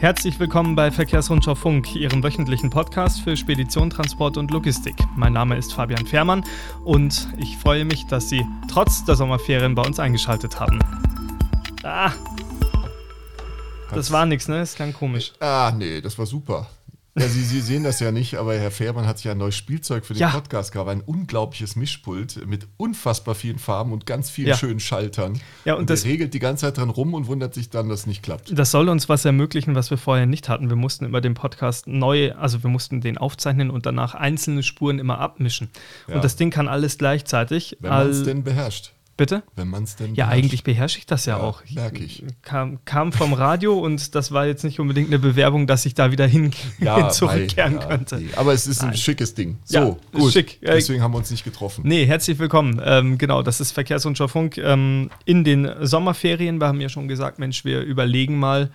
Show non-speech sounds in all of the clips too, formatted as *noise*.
Herzlich willkommen bei Verkehrsrundschau Funk, Ihrem wöchentlichen Podcast für Spedition, Transport und Logistik. Mein Name ist Fabian Fährmann und ich freue mich, dass Sie trotz der Sommerferien bei uns eingeschaltet haben. Ah, das war nichts, ne? Das klang komisch. Ah, nee, das war super. Ja, Sie, Sie sehen das ja nicht, aber Herr Fährmann hat sich ein neues Spielzeug für den Ja. Podcast gehabt. Ein unglaubliches Mischpult mit unfassbar vielen Farben und ganz vielen Ja. schönen Schaltern. Ja, und und das- regelt die ganze Zeit dran rum und wundert sich dann, dass es nicht klappt. Das soll uns was ermöglichen, was wir vorher nicht hatten. Wir mussten immer den Podcast neu, also wir mussten den aufzeichnen und danach einzelne Spuren immer abmischen. Ja. Und das Ding kann alles gleichzeitig. Wenn man es denn beherrscht. Bitte? Wenn man es denn Ja, beherrscht. eigentlich beherrsche ich das ja, Ja, auch. merk ich. Kam, kam vom Radio und das war jetzt nicht unbedingt eine Bewerbung, dass ich da wieder hin, *laughs* hin zurückkehren ja, könnte. nee. Aber es ist ein Nein. schickes Ding. Ja, So, gut. schick. Deswegen haben wir uns nicht getroffen. Nee, herzlich willkommen. Ähm, genau, das ist Verkehrsrundschau Funk ähm, in den Sommerferien. Wir haben ja schon gesagt, Mensch, wir überlegen mal,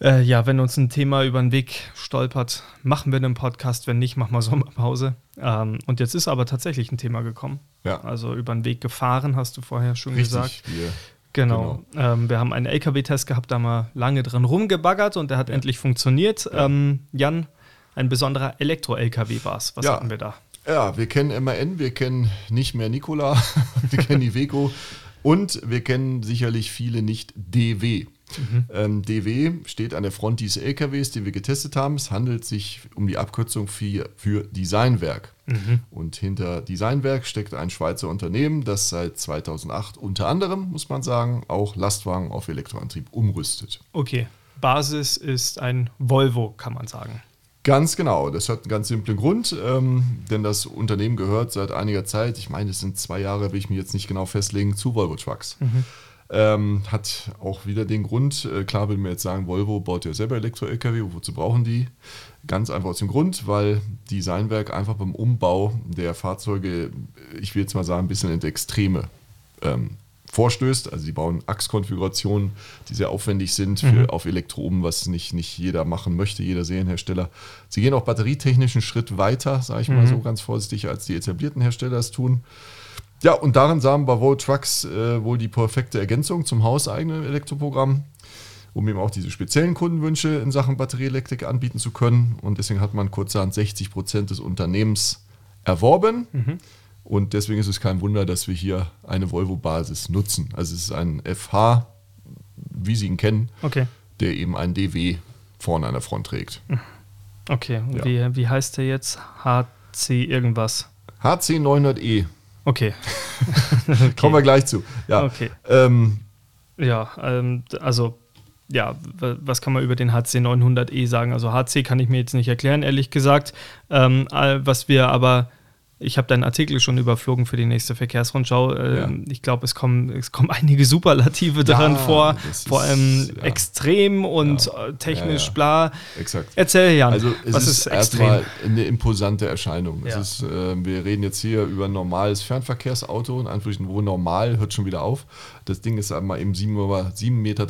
äh, ja, wenn uns ein Thema über den Weg stolpert, machen wir einen Podcast. Wenn nicht, machen wir Sommerpause. Ähm, und jetzt ist aber tatsächlich ein Thema gekommen. Ja. Also über den Weg gefahren, hast du vorher schon gesagt. Richtig. Wir, Genau. Ähm, wir haben einen LKW-Test gehabt, da haben wir lange dran rumgebaggert und der hat endlich funktioniert. Ähm, Jan, ein besonderer Elektro-LKW war es. Was Ja. hatten wir da? Ja, wir kennen MAN, wir kennen nicht mehr Nikola, *laughs* wir kennen Iveco und wir kennen sicherlich viele nicht DW. Ähm, DW steht an der Front dieses LKWs, die wir getestet haben. Es handelt sich um die Abkürzung für, für Designwerk. Und hinter Designwerk steckt ein Schweizer Unternehmen, das seit 2008 unter anderem, muss man sagen, auch Lastwagen auf Elektroantrieb umrüstet. Okay, Basis ist ein Volvo, kann man sagen. Ganz genau, das hat einen ganz simplen Grund, ähm, denn das Unternehmen gehört seit einiger Zeit, ich meine, es sind zwei Jahre, will ich mir jetzt nicht genau festlegen, zu Volvo Trucks. Ähm, hat auch wieder den Grund, äh, klar will mir jetzt sagen, Volvo baut ja selber Elektro-Lkw, wozu brauchen die? Ganz einfach aus dem Grund, weil Designwerk einfach beim Umbau der Fahrzeuge, ich will jetzt mal sagen, ein bisschen in die Extreme ähm, vorstößt. Also die bauen Achskonfigurationen, die sehr aufwendig sind für, auf Elektro um, was nicht, nicht jeder machen möchte, jeder Serienhersteller. Sie gehen auch batterietechnisch einen Schritt weiter, sage ich mal so ganz vorsichtig, als die etablierten Hersteller es tun. Ja, und darin sahen bei Volvo Trucks äh, wohl die perfekte Ergänzung zum hauseigenen Elektroprogramm, um eben auch diese speziellen Kundenwünsche in Sachen Batterieelektrik anbieten zu können. Und deswegen hat man kurzerhand 60 Prozent des Unternehmens erworben. Und deswegen ist es kein Wunder, dass wir hier eine Volvo-Basis nutzen. Also es ist ein FH, wie Sie ihn kennen, Okay, der eben ein DW vorne an der Front trägt. okay. Und Ja. wie, wie heißt der jetzt? HC irgendwas. HC 900E, *laughs* Okay. kommen wir gleich zu. Ja, Okay. ähm, Ja, ähm, also, ja, was kann man über den HC 900e sagen? Also HC kann ich mir jetzt nicht erklären, ehrlich gesagt. Ähm, was wir aber, ich habe deinen Artikel schon überflogen für die nächste Verkehrsrundschau. Ähm, Ich glaube, es kommen, es kommen *laughs* einige Superlative daran vor, das vor ist- allem ja. extrem und Ja. äh, technisch Ja, ja. bla. exakt. Erzähl, Jan, Also es was ist, ist, erstmal eine imposante Erscheinung. Ja. Ist, äh, wir reden jetzt hier über ein normales Fernverkehrsauto, in Anführungsstrichen, wo normal, hört schon wieder auf. Das Ding ist einmal eben 7,63 Meter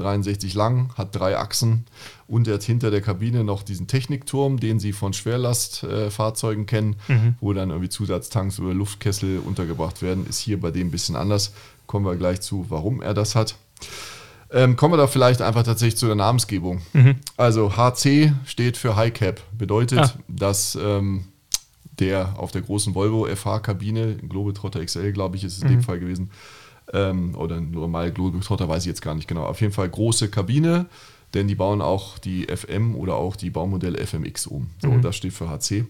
lang, hat drei Achsen und er hat hinter der Kabine noch diesen Technikturm, den Sie von Schwerlastfahrzeugen kennen, Mhm. wo dann irgendwie Zusatztanks oder Luftkessel untergebracht werden. Ist hier bei dem ein bisschen anders. Kommen wir gleich zu, warum er das hat. Ähm, kommen wir da vielleicht einfach tatsächlich zu der Namensgebung. Also HC steht für High Cap, bedeutet, Ah. dass ähm, der auf der großen Volvo FH-Kabine, Globetrotter XL, glaube ich, ist es in dem Fall gewesen, ähm, oder normal Globetrotter, weiß ich jetzt gar nicht genau. Auf jeden Fall große Kabine, denn die bauen auch die FM oder auch die Baumodelle FMX um. So, das steht für HC.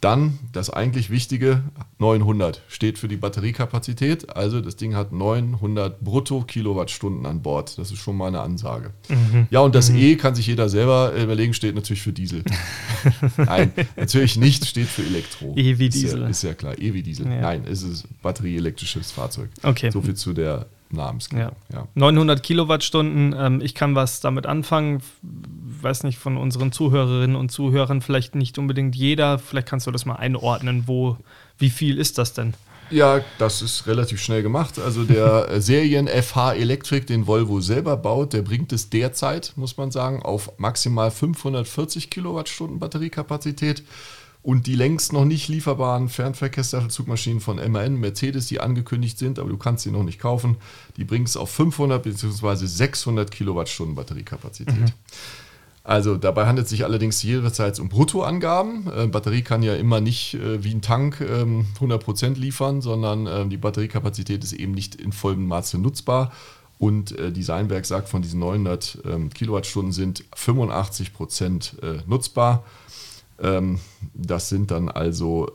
Dann das eigentlich wichtige 900 steht für die Batteriekapazität. Also das Ding hat 900 brutto Kilowattstunden an Bord. Das ist schon mal eine Ansage. Ja, und das E kann sich jeder selber überlegen, steht natürlich für Diesel. *laughs* Nein, natürlich nicht, steht für Elektro. E wie Ist Diesel. Ja, ist ja klar, E wie Diesel. Ja. Nein, es ist batterieelektrisches Fahrzeug. Okay. So viel zu der Namensgebung. Ja. Ja. 900 Kilowattstunden, ähm, ich kann was damit anfangen. Weiß nicht, von unseren Zuhörerinnen und Zuhörern vielleicht nicht unbedingt jeder. Vielleicht kannst du das mal einordnen, wo, wie viel ist das denn? Ja, das ist relativ schnell gemacht. Also der äh, Serien FH Electric, den Volvo selber baut, der bringt es derzeit, muss man sagen, auf maximal 540 Kilowattstunden Batteriekapazität. Und die längst noch nicht lieferbaren Fernverkehrszugmaschinen von MAN, Mercedes, die angekündigt sind, aber du kannst sie noch nicht kaufen, die bringen es auf 500 bzw. 600 Kilowattstunden Batteriekapazität. Also dabei handelt es sich allerdings jeweils um Bruttoangaben. Äh, Batterie kann ja immer nicht äh, wie ein Tank ähm, 100% liefern, sondern äh, die Batteriekapazität ist eben nicht in vollem Maße nutzbar. Und äh, Designwerk sagt, von diesen 900 ähm, Kilowattstunden sind 85% äh, nutzbar. Ähm, das sind dann also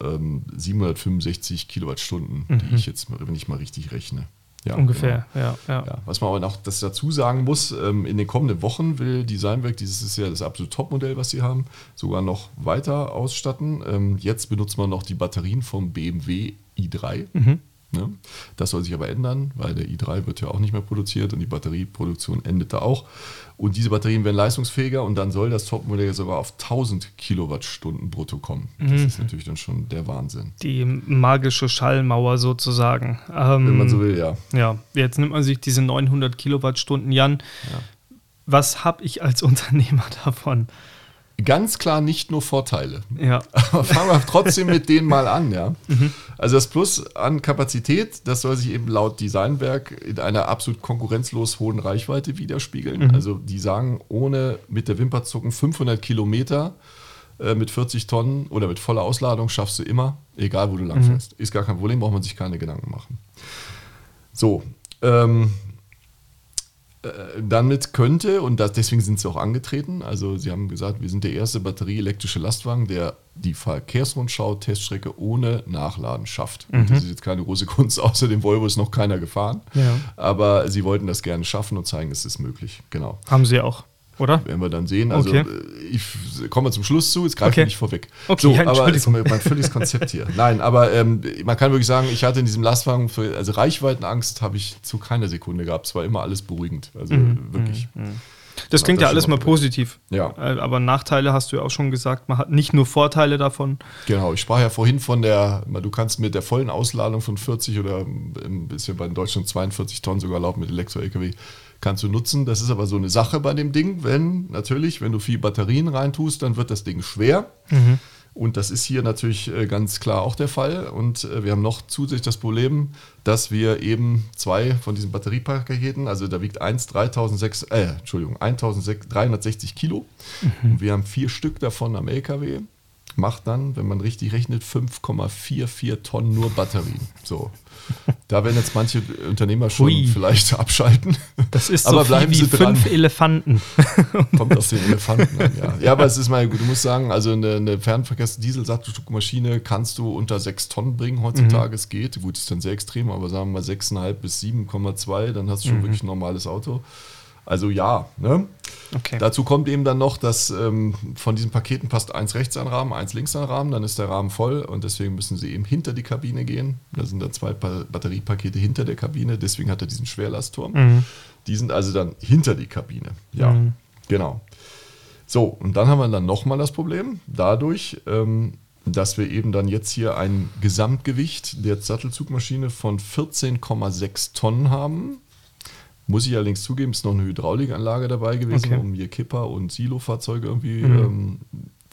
765 ähm, Kilowattstunden, mhm. die ich jetzt, wenn ich mal richtig rechne. Ja, Ungefähr, genau. ja, ja, ja, Was man aber noch das dazu sagen muss, ähm, in den kommenden Wochen will Designwerk, dieses ist ja das absolute Topmodell, was sie haben, sogar noch weiter ausstatten. Jetzt benutzt man noch die Batterien vom BMW i3. Mhm. Ne? Das soll sich aber ändern, weil der i3 wird ja auch nicht mehr produziert und die Batterieproduktion endet da auch. Und diese Batterien werden leistungsfähiger und dann soll das Topmodell sogar auf 1000 Kilowattstunden brutto kommen. Das mhm. ist natürlich dann schon der Wahnsinn. Die magische Schallmauer sozusagen. Ähm, Wenn man so will, ja. Ja, jetzt nimmt man sich diese 900 Kilowattstunden, Jan. Ja. Was habe ich als *laughs* Unternehmer davon? Ganz klar nicht nur Vorteile. Ja. *laughs* Aber fangen wir trotzdem mit denen mal an, ja. *laughs* Mhm. Also das Plus an Kapazität, das soll sich eben laut Designwerk in einer absolut konkurrenzlos hohen Reichweite widerspiegeln. Mhm. Also die sagen, ohne mit der Wimper zucken 500 Kilometer äh, mit 40 Tonnen oder mit voller Ausladung schaffst du immer, egal wo du langfährst. Mhm. Ist gar kein Problem, braucht man sich keine Gedanken machen. So, ähm, äh, damit könnte, und das, deswegen sind sie auch angetreten, also sie haben gesagt, wir sind der erste batterieelektrische Lastwagen, der die Verkehrsrundschau-Teststrecke ohne Nachladen schafft. Mhm. das ist jetzt keine große *laughs* Kunst, außer dem Volvo ist noch keiner gefahren. Ja. Aber sie wollten das gerne schaffen und zeigen, es ist möglich. Genau. Haben sie auch oder? Werden wir dann sehen. Also okay. Äh, ich komme zum Schluss zu, jetzt greife okay. ich nicht vorweg. Okay, so, ja, aber das ist mein völliges Konzept hier. *laughs* Nein, aber ähm, man kann wirklich sagen, ich hatte in diesem Lastwagen, für, also Reichweitenangst habe ich zu keiner Sekunde gehabt. Es war immer alles beruhigend. Also mhm. wirklich. Mhm. mhm. Das klingt ja alles mal positiv. Ja. Äh, aber Nachteile hast du ja auch schon gesagt. Man hat nicht nur Vorteile davon. Genau, ich sprach ja vorhin von der, du kannst mit der vollen Ausladung von 40 oder ein bisschen bei Deutschland 42 Tonnen sogar laufen mit Elektro-LKW kannst du nutzen. Das ist aber so eine Sache bei dem Ding, wenn natürlich, wenn du viel Batterien reintust, dann wird das Ding schwer. Mhm. Und das ist hier natürlich äh, ganz klar auch der Fall. Und äh, wir haben noch zusätzlich das Problem, dass wir eben zwei von diesen Batteriepaketen, also da wiegt eins 3006, äh, Entschuldigung, 1360 Kilo. Mhm. Und wir haben vier Stück davon am LKW. Macht dann, wenn man richtig rechnet, 5,44 Tonnen nur Batterien. So. Da werden jetzt manche Unternehmer schon Hui. vielleicht abschalten. Das ist *laughs* aber so bleiben wie, wie fünf Elefanten. *laughs* Kommt aus den *laughs* Elefanten an, ja. Ja, aber es ist mal gut. Du musst sagen, also eine, eine Fernverkehrs-Dieselsatzmaschine kannst du unter sechs Tonnen bringen heutzutage. Mhm. Es geht. Gut, ist dann sehr extrem, aber sagen wir mal 6,5 bis 7,2, dann hast du schon mhm. wirklich ein normales Auto. Also ja, ne? Okay. Dazu kommt eben dann noch, dass ähm, von diesen Paketen passt eins rechts an Rahmen, eins links an Rahmen, dann ist der Rahmen voll und deswegen müssen sie eben hinter die Kabine gehen. Da sind dann zwei Batteriepakete hinter der Kabine, deswegen hat er diesen Schwerlastturm. Mhm. Die sind also dann hinter die Kabine. Ja, mhm. genau. So, und dann haben wir dann nochmal das Problem, dadurch, ähm, dass wir eben dann jetzt hier ein Gesamtgewicht der Sattelzugmaschine von 14,6 Tonnen haben. Muss ich allerdings zugeben, ist noch eine Hydraulikanlage dabei gewesen, okay. um hier Kipper und Silofahrzeuge irgendwie mhm. ähm,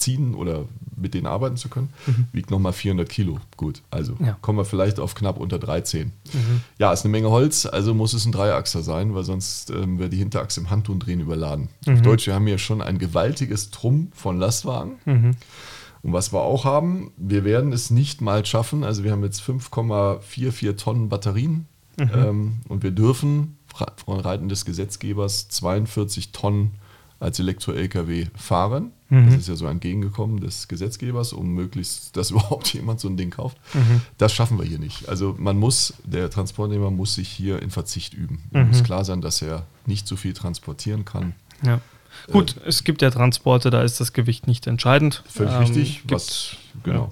ziehen oder mit denen arbeiten zu können. Mhm. Wiegt nochmal 400 Kilo. Gut, also ja. kommen wir vielleicht auf knapp unter 13. Mhm. Ja, ist eine Menge Holz, also muss es ein Dreiachser sein, weil sonst ähm, wäre die Hinterachse im Handtundrehen überladen. Mhm. Auf Deutsch, wir haben hier schon ein gewaltiges Trumm von Lastwagen. Mhm. Und was wir auch haben, wir werden es nicht mal schaffen. Also wir haben jetzt 5,44 Tonnen Batterien mhm. ähm, und wir dürfen von Reiten des Gesetzgebers 42 Tonnen als Elektro-Lkw fahren. Mhm. Das ist ja so entgegengekommen des Gesetzgebers, um möglichst, dass *laughs* überhaupt jemand so ein Ding kauft. Mhm. Das schaffen wir hier nicht. Also man muss, der Transportnehmer muss sich hier in Verzicht üben. Mhm. muss klar sein, dass er nicht so viel transportieren kann. Ja. Gut, äh, es gibt ja Transporte, da ist das Gewicht nicht entscheidend. Völlig ähm, richtig. Was, genau. Ja.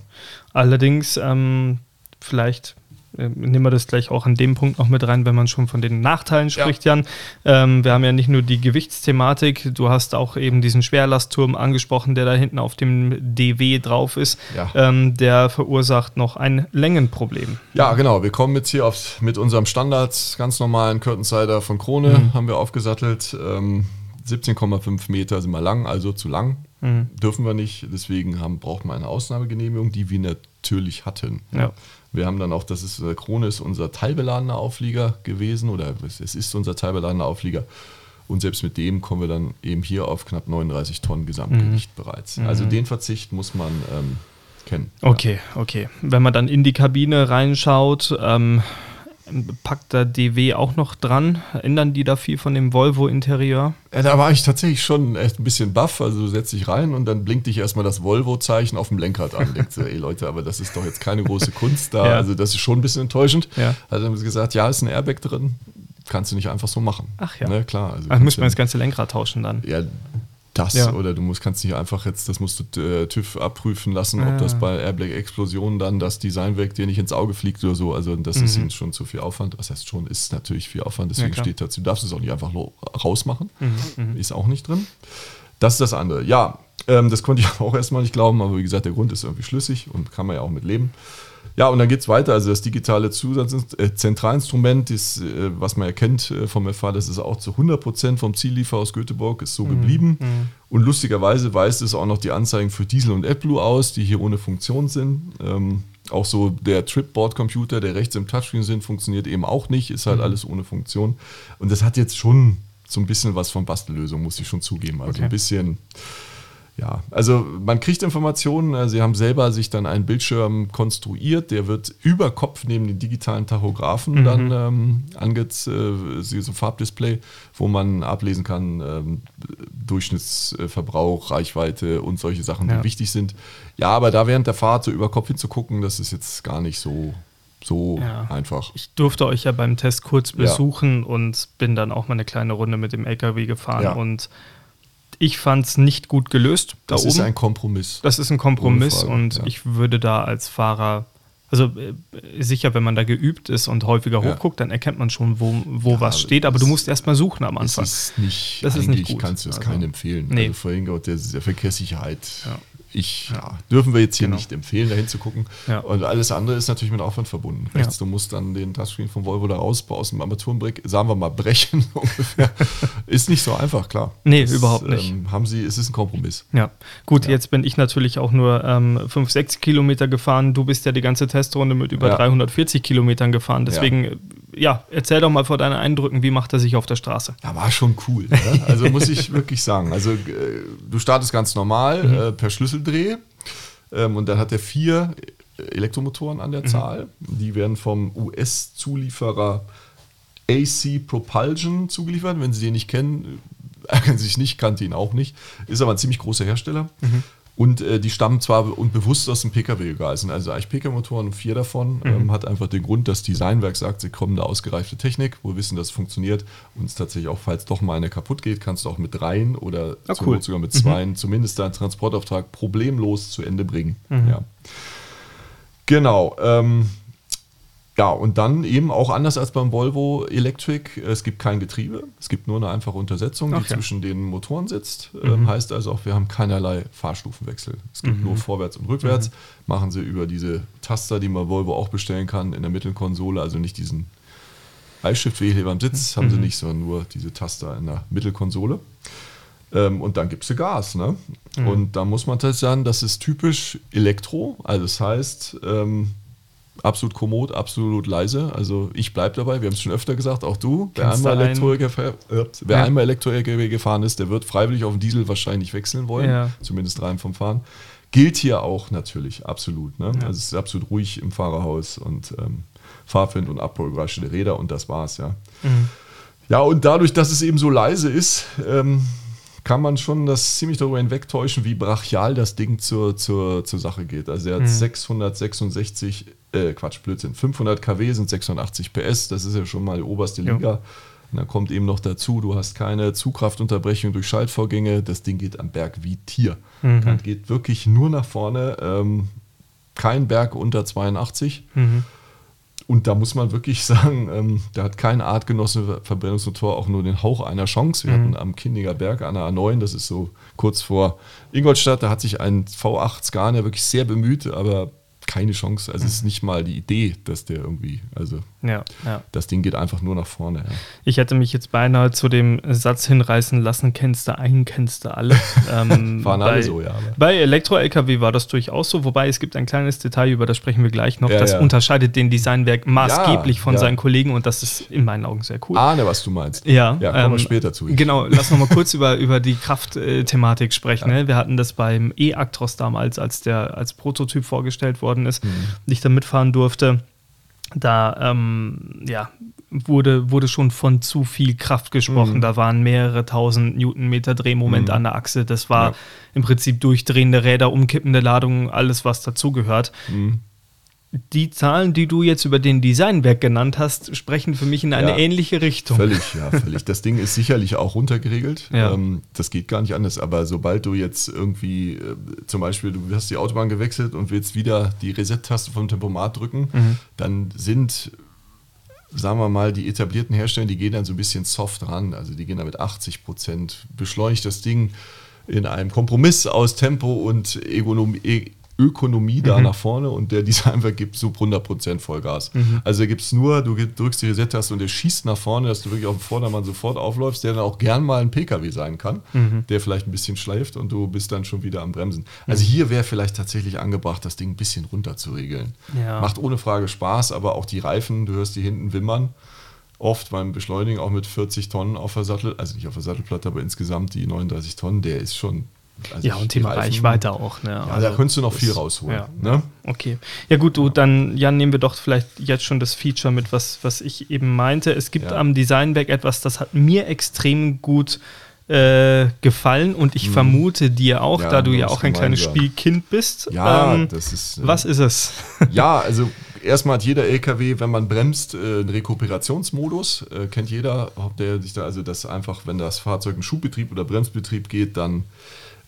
Allerdings, ähm, vielleicht äh, nehmen wir das gleich auch an dem Punkt noch mit rein, wenn man schon von den Nachteilen spricht, ja. Jan. Ähm, wir haben ja nicht nur die Gewichtsthematik, du hast auch eben diesen Schwerlastturm angesprochen, der da hinten auf dem DW drauf ist. Ja. Ähm, der verursacht noch ein Längenproblem. Ja, genau. Wir kommen jetzt hier auf, mit unserem Standard ganz normalen Curtainsider von Krone, mhm. haben wir aufgesattelt. Ähm, 17,5 Meter sind wir lang, also zu lang. Mhm. Dürfen wir nicht. Deswegen haben, braucht man eine Ausnahmegenehmigung, die wir natürlich hatten. Ja. Wir haben dann auch, das ist, äh, Krone ist unser teilbeladener Auflieger gewesen oder es ist unser teilbeladener Auflieger. Und selbst mit dem kommen wir dann eben hier auf knapp 39 Tonnen Gesamtgewicht mhm. bereits. Also den Verzicht muss man ähm, kennen. Okay, ja. okay. Wenn man dann in die Kabine reinschaut, ähm, packt da DW auch noch dran? Ändern die da viel von dem Volvo-Interieur? Ja, da war ich tatsächlich schon echt ein bisschen baff. Also du setzt dich rein und dann blinkt dich erstmal das Volvo-Zeichen auf dem Lenkrad an. Denkst du, ey Leute, aber das ist doch jetzt keine große Kunst da. *laughs* Ja. Also das ist schon ein bisschen enttäuschend. Ja. Also haben sie gesagt, ja, ist ein Airbag drin. Kannst du nicht einfach so machen. Ach ja. Ne, klar. Also Ach, muss man das ganze Lenkrad tauschen dann? Ja, das ja. oder du musst, kannst nicht einfach jetzt, das musst du äh, TÜV abprüfen lassen, ob das bei Airbag Explosionen dann das Design weg dir nicht ins Auge fliegt oder so. Also das mhm. ist ihnen schon zu viel Aufwand. Das heißt schon, ist natürlich viel Aufwand, deswegen ja, steht dazu, du darfst es auch nicht einfach rausmachen. Mhm. mhm. Ist auch nicht drin. Das ist das andere. Ja, ähm, das konnte ich *laughs* auch erstmal nicht glauben, aber wie gesagt, der Grund ist irgendwie schlüssig und kann man ja auch mit leben. Ja, und dann geht es weiter. Also das digitale Zusatz äh, Zentralinstrument, ist, äh, was man erkennt äh, vom FH, das ist auch zu 100% vom Zielliefer aus Göteborg, ist so mhm. geblieben. Mhm. Und lustigerweise weist es auch noch die Anzeigen für Diesel und AdBlue aus, die hier ohne Funktion sind. Ähm, auch so der Tripboard-Computer, der rechts im Touchscreen sind, funktioniert eben auch nicht, ist halt mhm. alles ohne Funktion. Und das hat jetzt schon so ein bisschen was von Bastellösung, muss ich schon zugeben. Also okay. ein bisschen ja, also man kriegt Informationen. Äh, sie haben selber sich dann einen Bildschirm konstruiert, der wird über Kopf neben den digitalen Tachografen mhm. dann ähm, angezeigt, äh, so Farbdisplay, wo man ablesen kann, ähm, Durchschnittsverbrauch, Reichweite und solche Sachen, die ja. wichtig sind. Ja, aber da während der Fahrt so über Kopf hinzugucken, das ist jetzt gar nicht so so ja. einfach. Ich durfte euch ja beim Test kurz besuchen ja. und bin dann auch mal eine kleine Runde mit dem LKW gefahren ja. und ich fand es nicht gut gelöst. Da das oben. ist ein Kompromiss. Das ist ein Kompromiss und ich würde da als Fahrer, also äh, sicher, wenn man da geübt ist und häufiger hochguckt, dann erkennt man schon, wo, wo was steht. Aber du musst erst mal suchen am Anfang. Das ist nicht, das ist nicht gut. kannst du es also, keinem empfehlen. Nee. Also vorhin der, der Verkehrssicherheit ich ja, dürfen wir jetzt hier genau. nicht empfehlen, dahin zu gucken. Ja. Und alles andere ist natürlich mit Aufwand verbunden. Rechts, ja. du musst dann den Touchscreen von Volvo da rausbauen, aus dem Armaturenbrick, sagen wir mal, brechen *laughs* ungefähr. ist nicht so einfach, klar. Nee, das, überhaupt nicht. Ähm, haben sie, es ist ein Kompromiss. Ja, gut, jetzt bin ich natürlich auch nur ähm, 5, 6 Kilometer gefahren. Du bist ja die ganze Testrunde mit über 340 Kilometern gefahren. Deswegen ja, erzähl doch mal vor deinen Eindrücken, wie macht er sich auf der Straße? Ja, war schon cool. Ne? Also muss ich *laughs* wirklich sagen. Also äh, du startest ganz normal mhm. äh, per Schlüsseldreh ähm, und dann hat er vier Elektromotoren an der mhm. Zahl. Die werden vom US-Zulieferer AC Propulsion zugeliefert. Wenn Sie den nicht kennen, *laughs* ärgern Sie sich nicht, kannte ihn auch nicht. Ist aber ein ziemlich großer Hersteller. Mhm. Und äh, die stammen zwar unbewusst aus dem Pkw-Regal, sind also eigentlich Pkw-Motoren, vier davon. Mhm. Ähm, hat einfach den Grund, dass Designwerk sagt, sie kommen da ausgereifte Technik, wo wir wissen, dass es funktioniert. Und es tatsächlich auch, falls doch mal eine kaputt geht, kannst du auch mit dreien oder ah, cool. sogar mit zweien mhm. zumindest deinen Transportauftrag problemlos zu Ende bringen. Mhm. Ja. Genau. Ähm, ja, und dann eben auch anders als beim Volvo Electric, es gibt kein Getriebe, es gibt nur eine einfache Untersetzung, die okay. zwischen den Motoren sitzt. Mhm. Ähm, heißt also auch, wir haben keinerlei Fahrstufenwechsel. Es gibt mhm. nur vorwärts und rückwärts. Mhm. Machen sie über diese Taster, die man Volvo auch bestellen kann, in der Mittelkonsole, also nicht diesen Eisstiftwegheber am Sitz, haben sie mhm. nicht, sondern nur diese Taster in der Mittelkonsole. Ähm, und dann gibst du Gas. Ne? Mhm. Und da muss man tatsächlich sagen, das ist typisch Elektro. Also das heißt, ähm, absolut kommod, absolut leise. Also ich bleibe dabei, wir haben es schon öfter gesagt, auch du. Wer einmal, Elektro-LKW äh, ja. einmal gefahren ist, der wird freiwillig auf den Diesel wahrscheinlich wechseln wollen, ja. zumindest rein vom Fahren. Gilt hier auch natürlich, absolut. Ne? Ja. Also es ist absolut ruhig im Fahrerhaus und ähm, Fahrwind und Abrollgeräusche der Räder und das war's, ja. Mhm. Ja, und dadurch, dass es eben so leise ist, ähm, kann man schon das ziemlich darüber hinwegtäuschen, wie brachial das Ding zur, zur, zur Sache geht. Also er hat mhm. 666, äh, Quatsch, Blödsinn, 500 kW sind 680 PS, das ist ja schon mal die oberste Liga. Ja. Und dann kommt eben noch dazu, du hast keine Zugkraftunterbrechung durch Schaltvorgänge, das Ding geht am Berg wie Tier. Mhm. Das geht wirklich nur nach vorne, ähm, kein Berg unter 82. Mhm. Und da muss man wirklich *laughs* sagen, ähm, da hat kein Artgenosse Verbrennungsmotor auch nur den Hauch einer Chance. Wir mhm. hatten am Kindiger Berg an der A9, das ist so kurz vor Ingolstadt, da hat sich ein V8 Scania wirklich sehr bemüht, aber keine Chance. Also es ist nicht mal die Idee, dass der irgendwie, also Ja, ja. das Ding geht einfach nur nach vorne. Ja. Ich hätte mich jetzt beinahe zu dem Satz hinreißen lassen, kennst du einen, kennst du alle. *laughs* Ähm, Waren alle bei, so, ja, aber- Bei Elektro-LKW war das durchaus so, wobei es gibt ein kleines Detail, über das sprechen wir gleich noch. Das unterscheidet den Designwerk maßgeblich von seinen Kollegen und das ist in meinen Augen sehr cool. Ahne, was du meinst. Ja, ja kommen wir ähm, später zu. Genau, lass noch mal kurz über, über die Kraftthematik sprechen. Ne? Wir hatten das beim E-Actros damals, als der als Prototyp vorgestellt worden ist, Mhm. und ich da mitfahren durfte. Da ähm, ja, wurde, wurde schon von zu viel Kraft gesprochen. Mhm. Da waren mehrere tausend Newtonmeter Drehmoment an der Achse. Das war Ja. im Prinzip durchdrehende Räder, umkippende Ladungen, alles, was dazugehört. Mhm. Die Zahlen, die du jetzt über den Designwerk genannt hast, sprechen für mich in eine Ja. ähnliche Richtung. Völlig, ja, völlig. Das Ding ist sicherlich auch runtergeregelt. Ja. Ähm, das geht gar nicht anders. Aber sobald du jetzt irgendwie, äh, zum Beispiel, du hast die Autobahn gewechselt und willst wieder die Reset-Taste vom Tempomat drücken, Mhm. dann sind, sagen wir mal, die etablierten Hersteller, die gehen dann so ein bisschen soft ran. Also die gehen da mit 80 Prozent, beschleunigt das Ding in einem Kompromiss aus Tempo und Ökonomie. Ökonomie da nach vorne und der Designwerk gibt so 100% Vollgas. Also da gibt es nur, du drückst die Reset-Taste und der schießt nach vorne, dass du wirklich auf dem Vordermann sofort aufläufst, der dann auch gern mal ein PKW sein kann, der vielleicht ein bisschen schleift und du bist dann schon wieder am Bremsen. Also hier wäre vielleicht tatsächlich angebracht, das Ding ein bisschen runter zu regeln. Ja. Macht ohne Frage Spaß, aber auch die Reifen, du hörst die hinten wimmern. Oft beim Beschleunigen auch mit 40 Tonnen auf der Sattel, also nicht auf der Sattelplatte, aber insgesamt die 39 Tonnen, der ist schon. Also Ja, und Thema Reifen- Reichweite auch. Ne? Ja, da könntest du noch viel rausholen. Ja. Ne? Okay. Ja gut, du, dann Jan, nehmen wir doch vielleicht jetzt schon das Feature mit, was, was ich eben meinte. Es gibt Ja. am Designwerk etwas, das hat mir extrem gut äh, gefallen und ich vermute dir auch. Ja, da du ja auch ein kleines. Spielkind bist. Ja, Ähm, das ist. äh, was ist es? *laughs* Ja, also erstmal hat jeder LKW, wenn man bremst, äh, einen Rekuperationsmodus. Äh, kennt jeder, ob der sich da, also das einfach, wenn das Fahrzeug in Schubbetrieb oder Bremsbetrieb geht, dann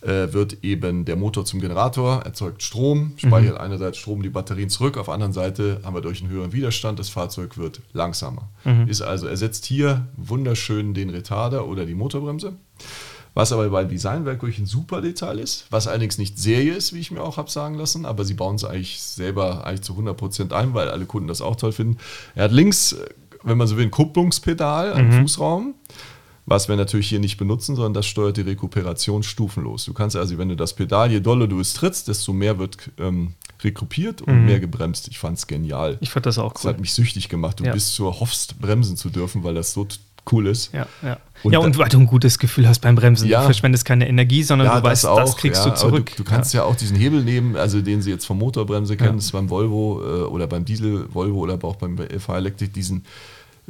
äh, wird eben der Motor zum Generator, erzeugt Strom, speichert einerseits Strom die Batterien zurück, auf der anderen Seite haben wir durch einen höheren Widerstand, das Fahrzeug wird langsamer. Ist also ersetzt hier wunderschön den Retarder oder die Motorbremse. Was aber bei Designwerk wirklich ein super Detail ist, was allerdings nicht Serie ist, wie ich mir auch habe sagen lassen, aber sie bauen es eigentlich selber eigentlich zu 100% ein, weil alle Kunden das auch toll finden. Er hat links, äh, wenn man so will, ein Kupplungspedal am Fußraum, was wir natürlich hier nicht benutzen, sondern das steuert die Rekuperation stufenlos. Du kannst also, wenn du das Pedal, je doller du es trittst, desto mehr wird ähm, rekupiert und mehr gebremst. Ich fand es genial. Ich fand das auch Das cool. hat mich süchtig gemacht. Du Ja. bist so hoffst, bremsen zu dürfen, weil das so cool ist. Ja, ja. Und ja, und weil du ein gutes Gefühl hast beim Bremsen. Ja. Du verschwendest keine Energie, sondern du weißt, das, kriegst ja, du zurück. Du, du kannst ja. auch diesen Hebel nehmen, also den sie jetzt vom Motorbremse kennen, Ja. das ist beim Volvo äh, oder beim Diesel Volvo oder auch beim FH Electric, diesen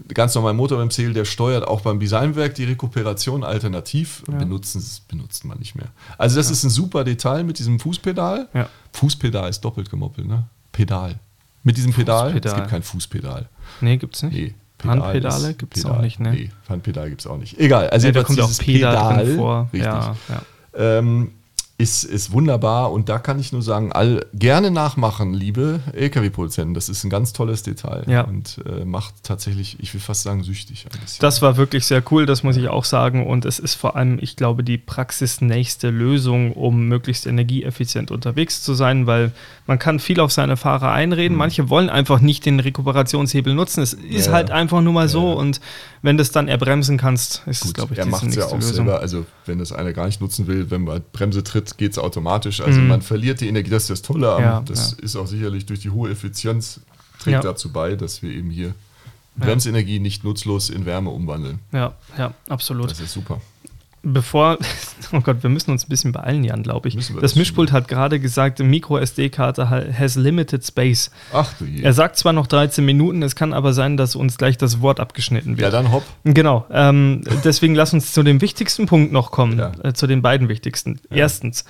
ganz normalen Motorbremshebel, der steuert auch beim Designwerk die Rekuperation alternativ. Benutzen, es- benutzt man nicht mehr. Also das ist ein super Detail mit diesem Fußpedal. Ja. Fußpedal ist doppelt gemoppelt, ne? Pedal. Mit diesem Pedal, es Fußpedal. gibt kein Fußpedal. nee, gibt's nicht. Nee. Handpedale ist gibt es Pedal. auch nicht, ne? Nee, Handpedal gibt es auch nicht. Egal, also Nee, da kommt auch dieses Pedal drin Pedal, vor. Richtig. Ja, ja. Ähm, ist, ist wunderbar und da kann ich nur sagen, all, gerne nachmachen, liebe LKW-Produzenten. Das ist ein ganz tolles Detail Ja. und äh, macht tatsächlich, ich will fast sagen, süchtig. Das war wirklich sehr cool, das muss ich auch sagen. Und es ist vor allem, ich glaube, die praxisnächste Lösung, um möglichst energieeffizient unterwegs zu sein, weil man kann viel auf seine Fahrer einreden. Manche wollen einfach nicht den Rekuperationshebel nutzen. Es ist Ja. halt einfach nur mal so. Ja. Und wenn du es dann erbremsen kannst, ist es, Gut, glaube ich, die macht es ja nächste auch Lösung. selber. Also, wenn das einer gar nicht nutzen will, wenn man Bremse tritt, geht es automatisch. Also, man verliert die Energie. Das ist das Tolle. am- Mhm. Ja, das ja. ist auch sicherlich durch die hohe Effizienz trägt Ja. dazu bei, dass wir eben hier Bremsenergie nicht nutzlos in Wärme umwandeln. Ja, ja, absolut. Das ist super. Bevor, *laughs* oh Gott, wir müssen uns ein bisschen beeilen, Jan, glaube ich. Das Mischpult hat gerade gesagt, Micro SD-Karte has limited space. Ach du je. Er sagt zwar noch 13 Minuten, es kann aber sein, dass uns gleich das Wort abgeschnitten wird. Ja, dann hopp. Genau. Ähm, deswegen lass uns zu dem wichtigsten Punkt noch kommen, Ja. äh, zu den beiden wichtigsten. Erstens,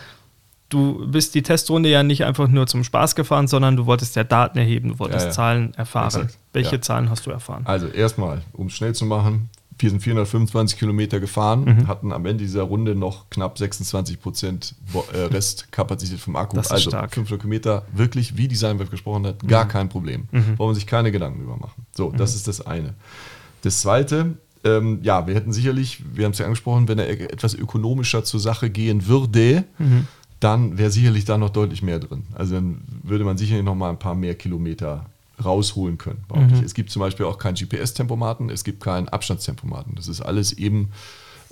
du bist die Testrunde ja nicht einfach nur zum Spaß gefahren, sondern du wolltest ja Daten erheben, du wolltest Ja, ja. Zahlen erfahren. Exakt. Welche Ja. Zahlen hast du erfahren? Also erstmal, um es schnell zu machen, wir sind 425 Kilometer gefahren, Mhm. hatten am Ende dieser Runde noch knapp 26 Prozent äh, Restkapazität vom Akku. Das ist also stark. 500 Kilometer, wirklich, wie Designwelt gesprochen hat, gar kein Problem. Brauchen wir sich keine Gedanken drüber machen. So, das ist das eine. Das zweite, ähm, ja, wir hätten sicherlich, wir haben es ja angesprochen, wenn er e- etwas ökonomischer zur Sache gehen würde, dann wäre sicherlich da noch deutlich mehr drin. Also dann würde man sicherlich noch mal ein paar mehr Kilometer rausholen können. Mhm. Es gibt zum Beispiel auch keinen GPS-Tempomaten, es gibt keinen Abstandstempomaten. Das ist alles eben,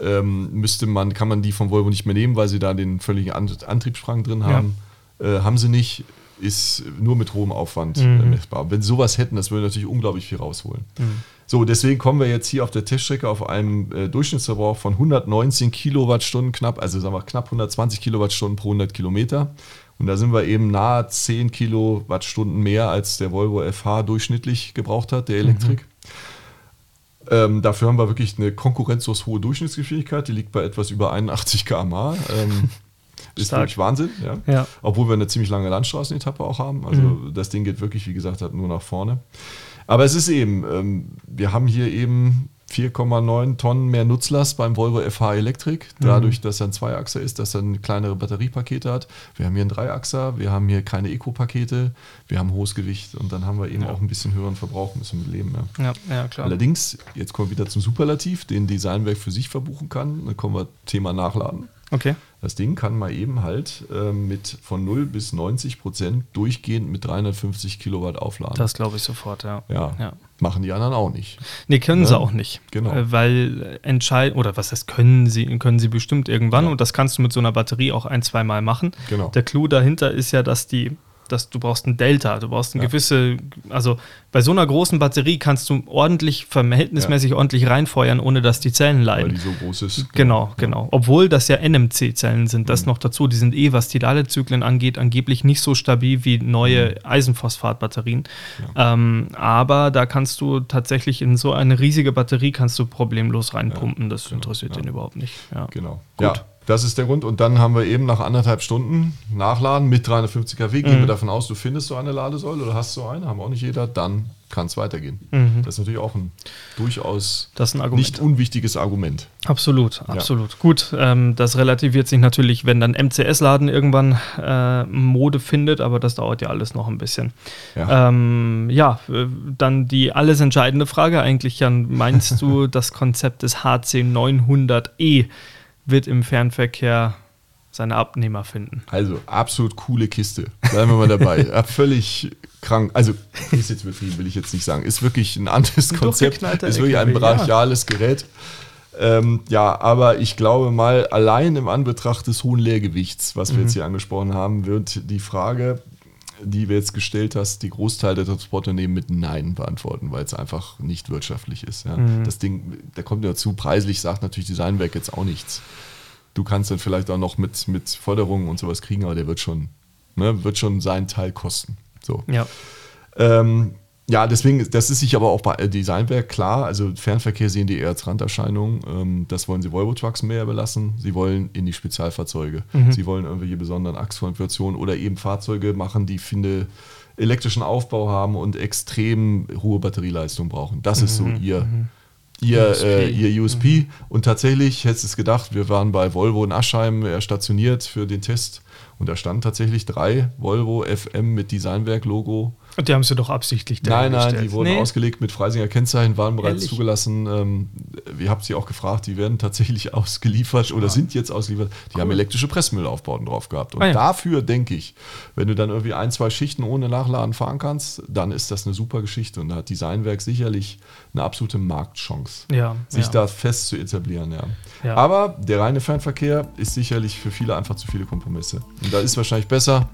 ähm, müsste man, kann man die von Volvo nicht mehr nehmen, weil sie da den völligen Antriebssprang drin haben. Ja. Äh, haben sie nicht, ist nur mit hohem Aufwand mhm. äh, messbar. Wenn sie sowas hätten, das würde natürlich unglaublich viel rausholen. Mhm. So, deswegen kommen wir jetzt hier auf der Teststrecke auf einem äh, Durchschnittsverbrauch von 119 Kilowattstunden knapp, also sagen wir knapp 120 Kilowattstunden pro 100 Kilometer. Und da sind wir eben nahe 10 Kilowattstunden mehr, als der Volvo FH durchschnittlich gebraucht hat, der Elektrik. Mhm. Ähm, dafür haben wir wirklich eine konkurrenzlos hohe Durchschnittsgeschwindigkeit, die liegt bei etwas über 81 km/h. Ähm, *laughs* ist Stark. wirklich Wahnsinn, ja? ja. Obwohl wir eine ziemlich lange Landstraßenetappe auch haben. Also mhm. das Ding geht wirklich, wie gesagt, nur nach vorne. Aber es ist eben, ähm, wir haben hier eben 4,9 Tonnen mehr Nutzlast beim Volvo FH Electric, dadurch, mhm. dass er ein Zweiachser ist, dass er kleinere Batteriepakete hat. Wir haben hier einen Dreiachser, wir haben hier keine Eco-Pakete, wir haben hohes Gewicht und dann haben wir eben ja. auch ein bisschen höheren Verbrauch, müssen wir leben. Ja. Ja, ja, klar. Allerdings, jetzt kommen wir wieder zum Superlativ, den Designwerk für sich verbuchen kann. Dann kommen wir Thema Nachladen. Okay. Das Ding kann man eben halt äh, mit von 0 bis 90 Prozent durchgehend mit 350 Kilowatt aufladen. Das glaube ich sofort, ja. ja. ja. Machen die anderen auch nicht. Nee, können ja. sie auch nicht. Genau. Äh, weil entscheiden, oder was heißt, können sie, können sie bestimmt irgendwann ja. und das kannst du mit so einer Batterie auch ein, zwei Mal machen. Genau. Der Clou dahinter ist ja, dass die dass du brauchst ein Delta, du brauchst eine ja. gewisse, also bei so einer großen Batterie kannst du ordentlich, verhältnismäßig ja. ordentlich reinfeuern, ohne dass die Zellen leiden. Weil die so groß ist. Genau, genau. Ja. Obwohl das ja NMC-Zellen sind, das mhm. noch dazu, die sind eh, was die Ladezyklen angeht, angeblich nicht so stabil wie neue mhm. Eisenphosphat-Batterien. Ähm, aber da kannst du tatsächlich in so eine riesige Batterie kannst du problemlos reinpumpen, das genau. interessiert den überhaupt nicht. Genau. Gut. Das ist der Grund. Und dann haben wir eben nach anderthalb Stunden Nachladen mit 350 kW. Gehen mhm. wir davon aus, du findest so eine Ladesäule oder hast so eine, haben auch nicht jeder, dann kann es weitergehen. Mhm. Das ist natürlich auch ein durchaus ein nicht unwichtiges Argument. Absolut, absolut. Ja. Gut, ähm, das relativiert sich natürlich, wenn dann MCS-Laden irgendwann äh, Mode findet, aber das dauert ja alles noch ein bisschen. Ja, ähm, ja äh, dann die alles entscheidende Frage eigentlich, Jan. Meinst *laughs* du, das Konzept des HC 900e wird im Fernverkehr seine Abnehmer finden. Also absolut coole Kiste. Bleiben wir mal dabei. *laughs* Völlig krank. Also ist jetzt übertrieben, will ich jetzt nicht sagen. Ist wirklich ein anderes Konzept. Ist wirklich ein brachiales ja. Gerät. Ähm, ja, aber ich glaube mal, allein im Anbetracht des hohen Leergewichts, was wir mhm. jetzt hier angesprochen haben, wird die Frage, die wir jetzt gestellt hast, die Großteil der Transportunternehmen mit Nein beantworten, weil es einfach nicht wirtschaftlich ist. Ja. Mhm. Das Ding, da kommt dazu, preislich sagt natürlich Designwerk jetzt auch nichts. Du kannst dann vielleicht auch noch mit, mit Förderungen und sowas kriegen, aber der wird schon, ne, wird schon seinen Teil kosten. So. Ja. Ähm, ja, deswegen, das ist sich aber auch bei Designwerk klar. Also Fernverkehr sehen die eher als Randerscheinung. Ähm, das wollen sie Volvo Trucks mehr überlassen. Sie wollen in die Spezialfahrzeuge. Mhm. Sie wollen irgendwelche besonderen Achskonfigurationen oder eben Fahrzeuge machen, die finde elektrischen Aufbau haben und extrem hohe Batterieleistung brauchen. Das mhm. ist so mhm. ihr, mhm. ihr, USP. Äh, ihr USP. Mhm. Und tatsächlich, hättest du es gedacht, wir waren bei Volvo in Aschheim stationiert für den Test und da standen tatsächlich drei Volvo FM mit Designwerk-Logo und die haben sie doch absichtlich Nein, nein, die wurden nee. ausgelegt mit Freisinger Kennzeichen, waren bereits Ehrlich? zugelassen. Ähm, wir haben sie auch gefragt, die werden tatsächlich *laughs* ausgeliefert oder sind jetzt ausgeliefert. Die cool. haben elektrische Pressmüllaufbauten drauf gehabt. Und ah, ja. dafür denke ich, wenn du dann irgendwie ein, zwei Schichten ohne Nachladen fahren kannst, dann ist das eine super Geschichte. Und da hat Designwerk sicherlich eine absolute Marktchance, ja, sich da fest zu etablieren. Aber der reine Fernverkehr ist sicherlich für viele einfach zu viele Kompromisse. Und da ist wahrscheinlich besser,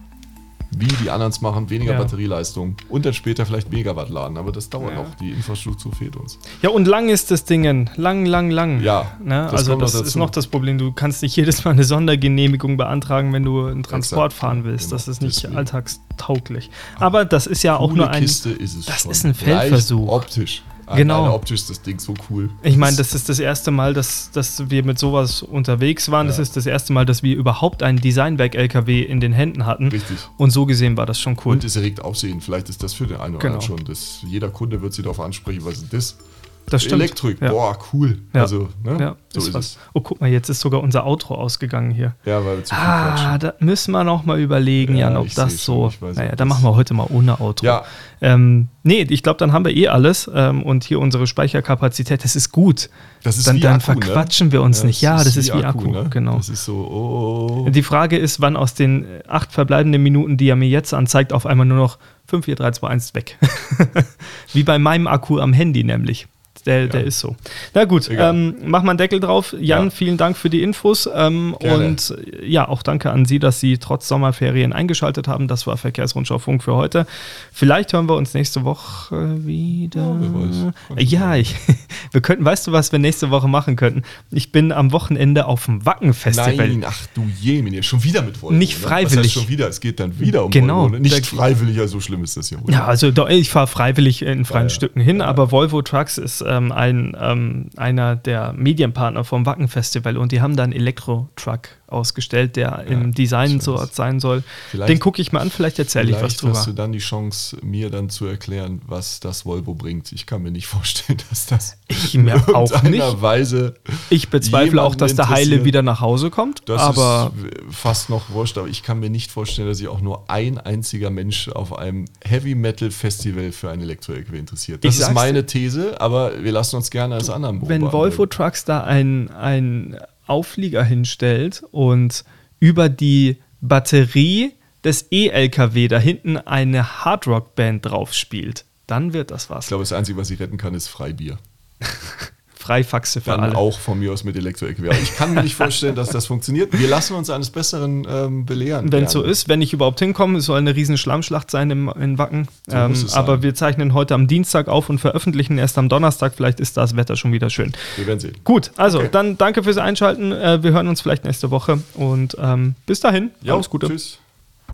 wie die anderen es machen, weniger ja. Batterieleistung und dann später vielleicht Megawatt laden. Aber das dauert ja. noch. Die Infrastruktur fehlt uns. Ja, und lang ist das Ding. Lang, lang, lang. Ja. Ne? Das also, das ist noch das Problem. Du kannst nicht jedes Mal eine Sondergenehmigung beantragen, wenn du einen Transport Exakt. fahren willst. Genau. Das ist nicht Deswegen. alltagstauglich. Aber das ist ja auch nur ein. Kiste ist es das schon. ist ein Feldversuch. optisch. Genau. optisch ist das Ding so cool. Ich meine, das ist das erste Mal, dass, dass wir mit sowas unterwegs waren. Ja. Das ist das erste Mal, dass wir überhaupt einen Designwerk-LKW in den Händen hatten. Richtig. Und so gesehen war das schon cool. Und es erregt Aufsehen. Vielleicht ist das für den einen oder genau. anderen schon. Das, jeder Kunde wird sich darauf ansprechen, was ist das? Das stimmt. Elektrik, Ja. boah, cool. Ja. Also, ne? Ja, so ist ist was. es. Oh, guck mal, jetzt ist sogar unser Outro ausgegangen hier. Ja, weil wir zu viel Ah, da müssen wir noch mal überlegen, Ja, Jan, ob das schon, so. weiß, naja, dann das- machen wir heute mal ohne Outro. Ja. Ähm, nee, ich glaube, dann haben wir eh alles ähm, und hier unsere Speicherkapazität, das ist gut. Das ist dann wie dann Akku, ne? verquatschen wir uns nicht. Ja, das ist wie Akku, ne? genau. Das ist so, oh, oh. Die Frage ist, wann aus den äh, acht verbleibenden Minuten, die er mir jetzt anzeigt, auf einmal nur noch 5, 4, 3, 2, 1 weg. *laughs* Wie bei meinem Akku am Handy nämlich. Der, der ist so. Na gut, ähm, mach mal einen Deckel drauf. Jan, Ja. vielen Dank für die Infos. Ähm, und ja, auch danke an Sie, dass Sie trotz Sommerferien eingeschaltet haben. Das war Verkehrsrundschau Funk für heute. Vielleicht hören wir uns nächste Woche wieder. Ja, weiß. Ja, ich, *laughs* wir könnten, weißt du, was wir nächste Woche machen könnten? Ich bin am Wochenende auf dem Wacken-Festival. Nein, ach du Jemine, schon wieder mit Volvo. Nicht Ne? freiwillig. Was heißt schon wieder? Es geht dann wieder um Genau. Volvo. Ne? Nicht freiwillig, ja, so schlimm ist das ja wohl. Ja, also ich fahre freiwillig in freien Ja, ja. Stücken hin, aber Volvo Trucks ist ähm, ein, ähm, einer der Medienpartner vom Wacken Festival und die haben da einen Elektro-Truck ausgestellt, der im Design so sein soll. Vielleicht- Den gucke ich mal an, vielleicht erzähle ich was drüber. hast du dann die Chance, mir dann zu erklären, was das Volvo bringt. Ich kann mir nicht vorstellen, dass das Ich mir in auch irgendeiner nicht. Weise. Ich bezweifle auch, dass der Heile wieder nach Hause kommt, Das aber ist fast noch wurscht, aber ich kann mir nicht vorstellen, dass sich auch nur ein einziger Mensch auf einem Heavy Metal Festival für ein Elektro-LKW interessiert. Das ist meine These, aber wir lassen uns gerne als anderen wenn beobachten. Volvo Trucks da einen ein Auflieger hinstellt und über die Batterie des E-LKW da hinten eine Hardrock-Band drauf spielt, dann wird das was. Ich glaube, das Einzige, was sie retten kann, ist Freibier. *laughs* Freifaxe für Dann alle. auch von mir aus mit Elektro-LKW. Aber Ich kann mir nicht vorstellen, dass das funktioniert. Wir lassen uns eines Besseren ähm, belehren. Wenn es so ist, wenn ich überhaupt hinkomme, es soll eine riesen Schlammschlacht sein im, in Wacken. So ähm, aber sein. wir zeichnen heute am Dienstag auf und veröffentlichen erst am Donnerstag. Vielleicht ist das Wetter schon wieder schön. Wir werden sehen. Gut, also Okay. dann danke fürs Einschalten. Äh, wir hören uns vielleicht nächste Woche und ähm, bis dahin. Ja, alles Gute. Tschüss.